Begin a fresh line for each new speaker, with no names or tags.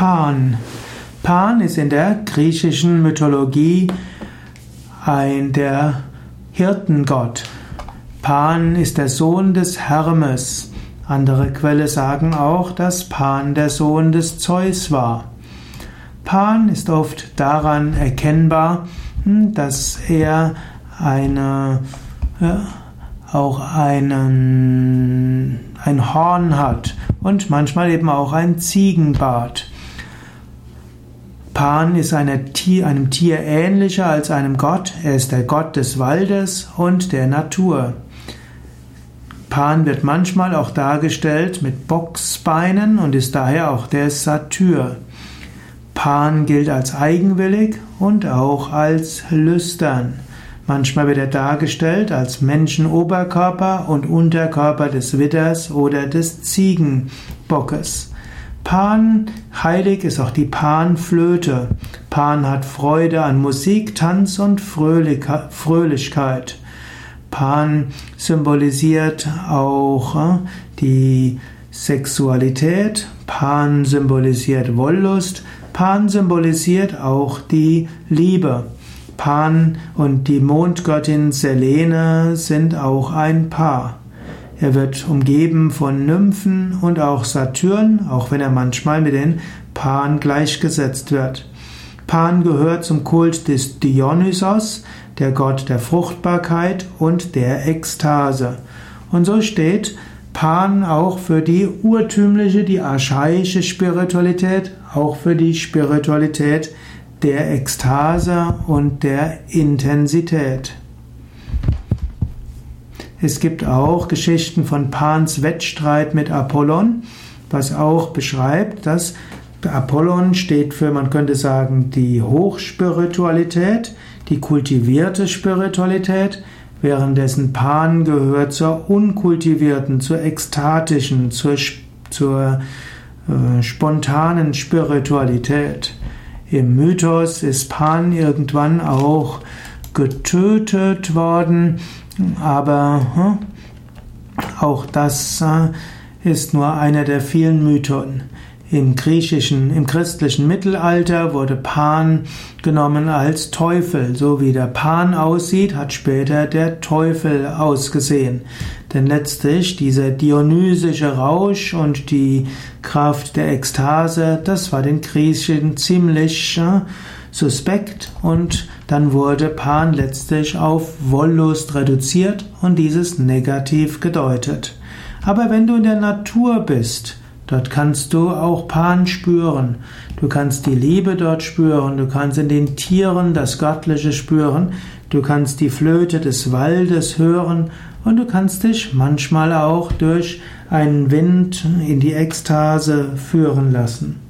Pan. Pan ist in der griechischen Mythologie ein der Hirtengott. Pan ist der Sohn des Hermes. Andere Quelle sagen auch, dass Pan der Sohn des Zeus war. Pan ist oft daran erkennbar, hm, dass er eine, ja, auch einen, ein Horn hat und manchmal eben auch ein Ziegenbart. Pan ist Tier, einem Tier ähnlicher als einem Gott. Er ist der Gott des Waldes und der Natur. Pan wird manchmal auch dargestellt mit Boxbeinen und ist daher auch der Satyr. Pan gilt als eigenwillig und auch als lüstern. Manchmal wird er dargestellt als Menschenoberkörper und Unterkörper des Widders oder des Ziegenbockes. Pan, heilig ist auch die Panflöte. Pan hat Freude an Musik, Tanz und Fröhlichkeit. Pan symbolisiert auch äh, die Sexualität. Pan symbolisiert Wollust. Pan symbolisiert auch die Liebe. Pan und die Mondgöttin Selene sind auch ein Paar. Er wird umgeben von Nymphen und auch Saturn, auch wenn er manchmal mit den Pan gleichgesetzt wird. Pan gehört zum Kult des Dionysos, der Gott der Fruchtbarkeit und der Ekstase. Und so steht Pan auch für die urtümliche, die archaische Spiritualität, auch für die Spiritualität der Ekstase und der Intensität. Es gibt auch Geschichten von Pans Wettstreit mit Apollon, was auch beschreibt, dass Apollon steht für, man könnte sagen, die Hochspiritualität, die kultivierte Spiritualität, währenddessen Pan gehört zur unkultivierten, zur ekstatischen, zur, zur äh, spontanen Spiritualität. Im Mythos ist Pan irgendwann auch getötet worden, aber hm, auch das äh, ist nur einer der vielen Mythen. Im griechischen, im christlichen Mittelalter wurde Pan genommen als Teufel. So wie der Pan aussieht, hat später der Teufel ausgesehen. Denn letztlich dieser dionysische Rausch und die Kraft der Ekstase, das war den Griechen ziemlich äh, suspekt und dann wurde Pan letztlich auf Wollust reduziert und dieses negativ gedeutet. Aber wenn du in der Natur bist, Dort kannst du auch Pan spüren. Du kannst die Liebe dort spüren. Du kannst in den Tieren das Göttliche spüren. Du kannst die Flöte des Waldes hören. Und du kannst dich manchmal auch durch einen Wind in die Ekstase führen lassen.